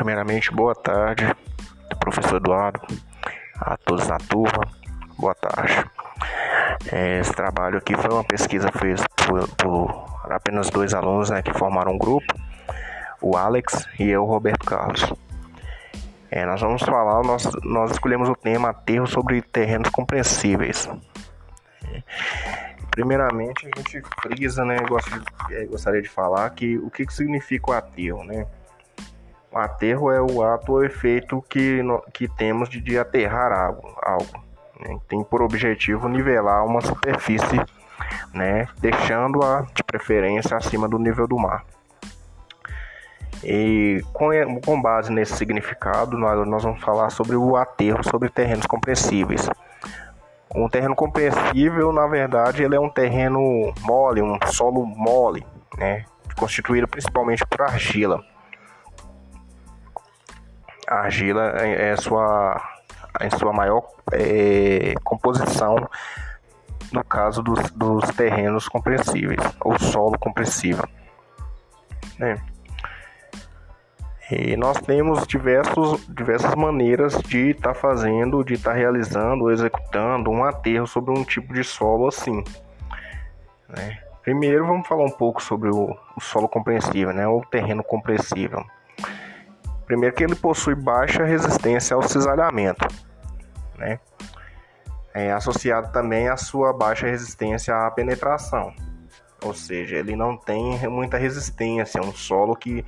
Primeiramente, boa tarde, professor Eduardo, a todos na turma, boa tarde. É, esse trabalho aqui foi uma pesquisa feita por, por apenas dois alunos né, que formaram um grupo, o Alex e eu, Roberto Carlos. É, nós vamos falar, nós, nós escolhemos o tema aterro sobre terrenos compreensíveis. Primeiramente, a gente frisa, né? É, gostaria de falar que o que, que significa o aterro, né? O aterro é o ato ou efeito que, que temos de, de aterrar algo, algo né? tem por objetivo nivelar uma superfície, né? deixando-a de preferência acima do nível do mar. E com, com base nesse significado, nós, nós vamos falar sobre o aterro sobre terrenos compressíveis. Um terreno compressível, na verdade, ele é um terreno mole, um solo mole, né? constituído principalmente por argila a argila é, é sua, em sua maior é, composição no caso dos, dos terrenos compressíveis, ou solo compressível. Né? E nós temos diversos, diversas maneiras de estar tá fazendo, de estar tá realizando, executando um aterro sobre um tipo de solo assim. Né? Primeiro vamos falar um pouco sobre o, o solo compressível, né? o terreno compressível. Primeiro que ele possui baixa resistência ao cisalhamento, né? É associado também à sua baixa resistência à penetração. Ou seja, ele não tem muita resistência, é um solo que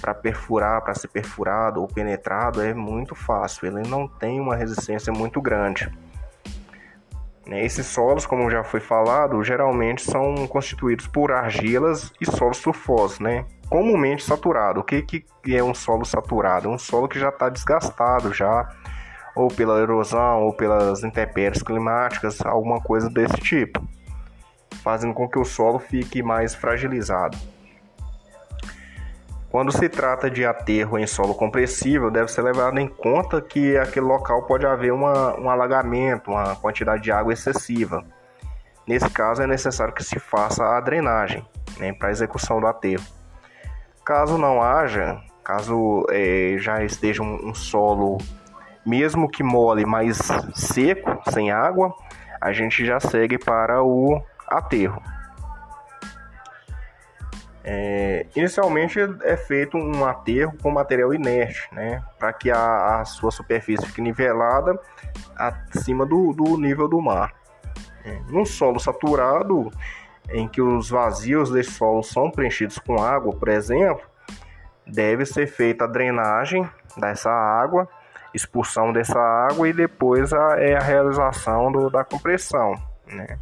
para perfurar, para ser perfurado ou penetrado é muito fácil, ele não tem uma resistência muito grande. Né, esses solos, como já foi falado, geralmente são constituídos por argilas e solos sulfosos, né? Comumente saturado. O que, que é um solo saturado? Um solo que já está desgastado já, ou pela erosão, ou pelas intempéries climáticas, alguma coisa desse tipo, fazendo com que o solo fique mais fragilizado. Quando se trata de aterro em solo compressível, deve ser levado em conta que aquele local pode haver uma, um alagamento, uma quantidade de água excessiva. Nesse caso, é necessário que se faça a drenagem né, para a execução do aterro. Caso não haja, caso é, já esteja um, um solo, mesmo que mole, mas seco, sem água, a gente já segue para o aterro. É, inicialmente é feito um aterro com material inerte, né, para que a, a, sua superfície fique nivelada acima do, do nível do mar. É, num solo saturado, em que os vazios desse solo são preenchidos com água, por exemplo, deve ser feita a drenagem dessa água, expulsão dessa água e depois a, é a realização do, da compressão. Né?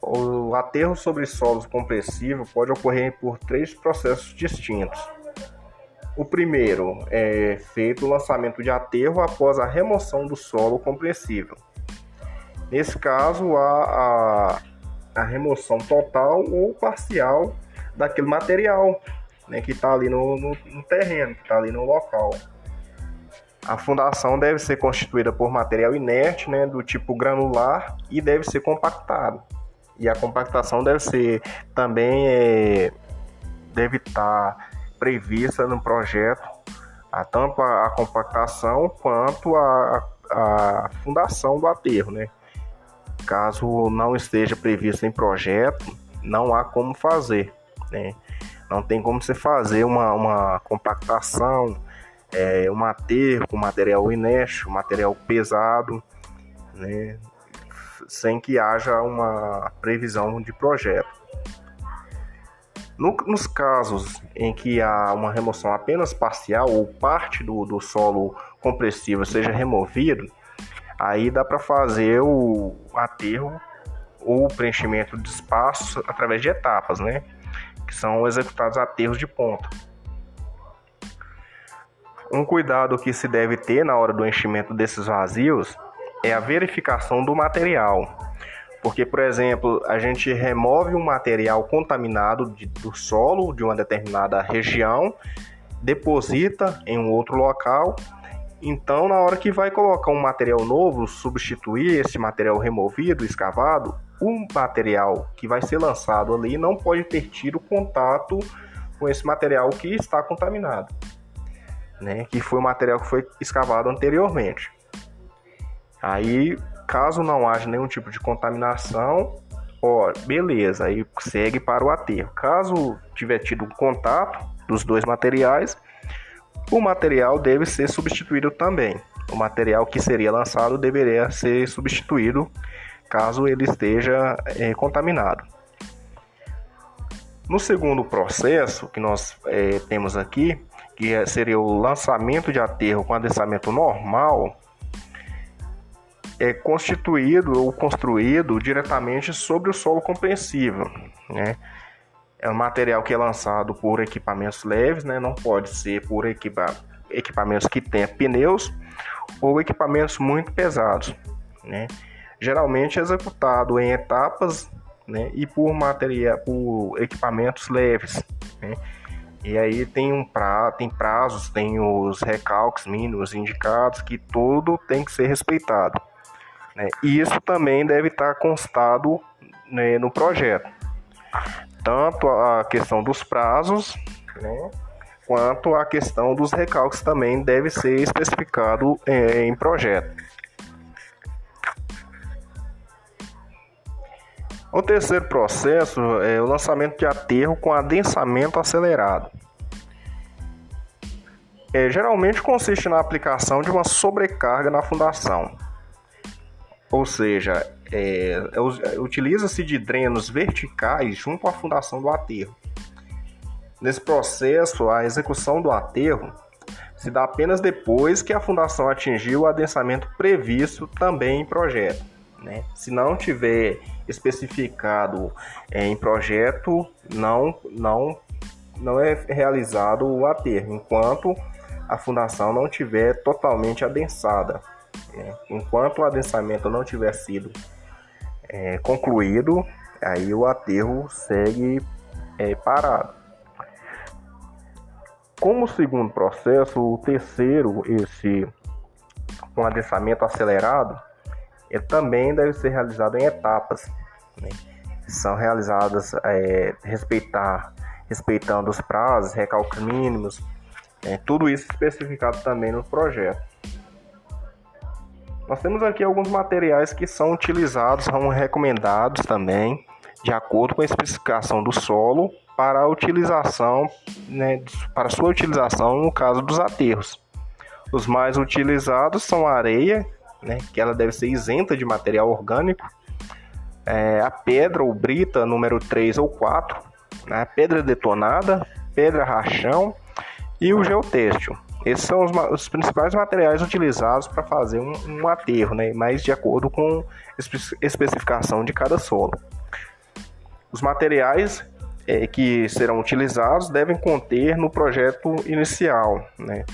O aterro sobre solos compressivos pode ocorrer por três processos distintos. O primeiro é feito o lançamento de aterro após a remoção do solo compressível. Nesse caso, a, a, a remoção total ou parcial daquele material né, que está ali no, no, no terreno, que está ali no local. A fundação deve ser constituída por material inerte, né, do tipo granular, e deve ser compactado. E a compactação deve ser também é, deve estar tá prevista no projeto, a, tanto a, a compactação quanto a, a, fundação do aterro, né? Caso não esteja previsto em projeto, não há como fazer, né? Não tem como você fazer uma, uma compactação, é, um aterro material inerte, material pesado, né? Sem que haja uma previsão de projeto. No, nos casos em que há uma remoção apenas parcial ou parte do, do solo compressivo seja removido, Aí dá para fazer o aterro ou o preenchimento de espaços através de etapas, né? Que são executados aterros de ponta. Um cuidado que se deve ter na hora do enchimento desses vazios é a verificação do material. Porque, por exemplo, a gente remove um material contaminado de, do solo de uma determinada região, deposita em um outro local então, na hora que vai colocar um material novo, substituir esse material removido, escavado, o material que vai ser lançado ali não pode ter tido contato com esse material que está contaminado, né? Que foi o material que foi escavado anteriormente. Aí, caso não haja nenhum tipo de contaminação, ó, beleza, aí segue para o aterro. Caso tiver tido contato dos dois materiais, o material deve ser substituído também. O material que seria lançado deveria ser substituído caso ele esteja é, contaminado. No segundo processo que nós é, temos aqui, que é, seria o lançamento de aterro com adensamento normal, é constituído ou construído diretamente sobre o solo compreensível. Né? É um material que é lançado por equipamentos leves, né? não pode ser por equipa equipamentos que tenham pneus ou equipamentos muito pesados. Né? Geralmente é executado em etapas né? e por, material, por equipamentos leves. Né? E aí tem um pra, tem prazos, tem os recalques mínimos indicados que tudo tem que ser respeitado. Né? E isso também deve estar constado né, no projeto. Tanto a questão dos prazos, né, quanto a questão dos recalques também deve ser especificado é, em projeto. O terceiro processo é o lançamento de aterro com adensamento acelerado. É, geralmente consiste na aplicação de uma sobrecarga na fundação, ou seja, é, é, utiliza-se de drenos verticais junto à fundação do aterro. Nesse processo, a execução do aterro se dá apenas depois que a fundação atingiu o adensamento previsto também em projeto. Né? Se não tiver especificado é, em projeto, não, não, não é realizado o aterro, enquanto a fundação não tiver totalmente adensada. Né? Enquanto o adensamento não tiver sido é, concluído, aí o aterro segue é, parado. Como segundo processo, o terceiro, esse um adensamento acelerado, ele também deve ser realizado em etapas. Né? São realizadas é, respeitar, respeitando os prazos, recalques mínimos, é, tudo isso especificado também no projeto. Nós temos aqui alguns materiais que são utilizados, são recomendados também, de acordo com a especificação do solo, para a utilização, né, para sua utilização no caso dos aterros. Os mais utilizados são a areia, né, que ela deve ser isenta de material orgânico, é, a pedra ou brita número 3 ou 4, né, pedra detonada, pedra rachão e o geotêxtil. Esses são os, os principais materiais utilizados para fazer um, um, aterro, né? mas de acordo com espe especificação de cada solo. Os materiais é, que serão utilizados devem conter no projeto inicial. Né?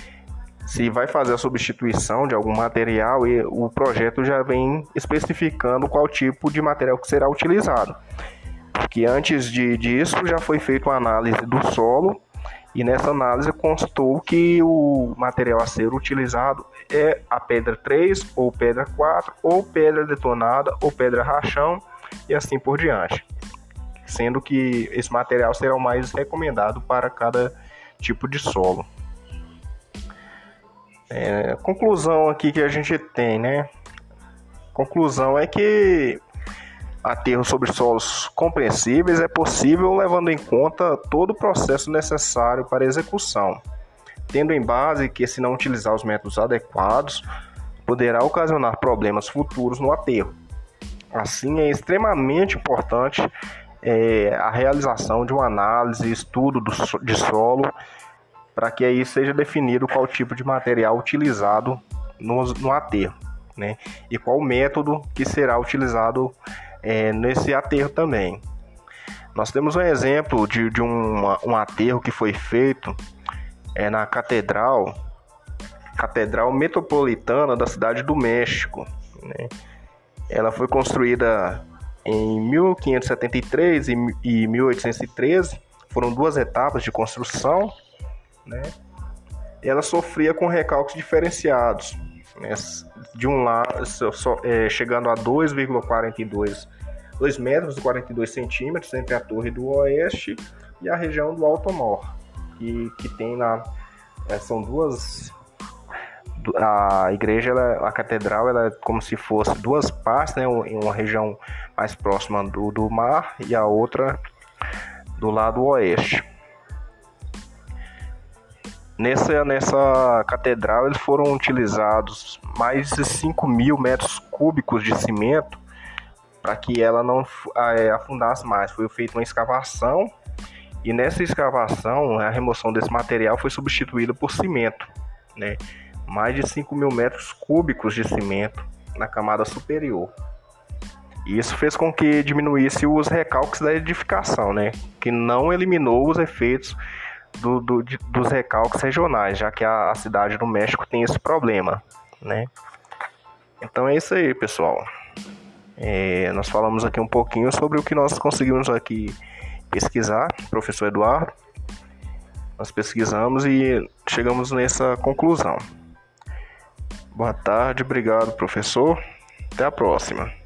Se vai fazer a substituição de algum material, e o projeto já vem especificando qual tipo de material que será utilizado. Porque antes de, disso já foi feita uma análise do solo e nessa análise constou que o material a ser utilizado é a pedra 3 ou pedra 4 ou pedra detonada ou pedra rachão e assim por diante. Sendo que esse material será o mais recomendado para cada tipo de solo. É, conclusão aqui que a gente tem, né? Conclusão é que aterro sobre solos compreensíveis é possível levando em conta todo o processo necessário para execução, tendo em base que, se não utilizar os métodos adequados, poderá ocasionar problemas futuros no aterro. Assim, é extremamente importante é, a realização de uma análise e estudo do, de solo para que aí seja definido qual tipo de material utilizado no, no aterro, né? E qual método que será utilizado é, nesse aterro também. Nós temos um exemplo de, de um, um aterro que foi feito é, na Catedral, Catedral Metropolitana da Cidade do México. Né? Ela foi construída em 1573 e 1813, foram duas etapas de construção. Né? Ela sofria com recalques diferenciados, né? de um lado, é, chegando a 2,42 2 metros e 42 centímetros entre a torre do oeste e a região do Alto Mor. que, que tem na. É, são duas. A igreja, ela, a catedral, ela é como se fosse duas partes, né? Em uma região mais próxima do, do mar e a outra do lado oeste. Nessa, nessa catedral eles foram utilizados mais de 5 mil metros cúbicos de cimento para que ela não é, afundasse mais. Foi feita uma escavação e nessa escavação a remoção desse material foi substituída por cimento, né? mais de 5 mil metros cúbicos de cimento na camada superior. Isso fez com que diminuísse os recalques da edificação, né? que não eliminou os efeitos do, do, de, dos recalques regionais, já que a, a, cidade do México tem esse problema, né? Então é isso aí, pessoal. É, nós falamos aqui um pouquinho sobre o que nós conseguimos aqui pesquisar, professor Eduardo. Nós pesquisamos e chegamos nessa conclusão. Boa tarde, obrigado, professor. Até a próxima.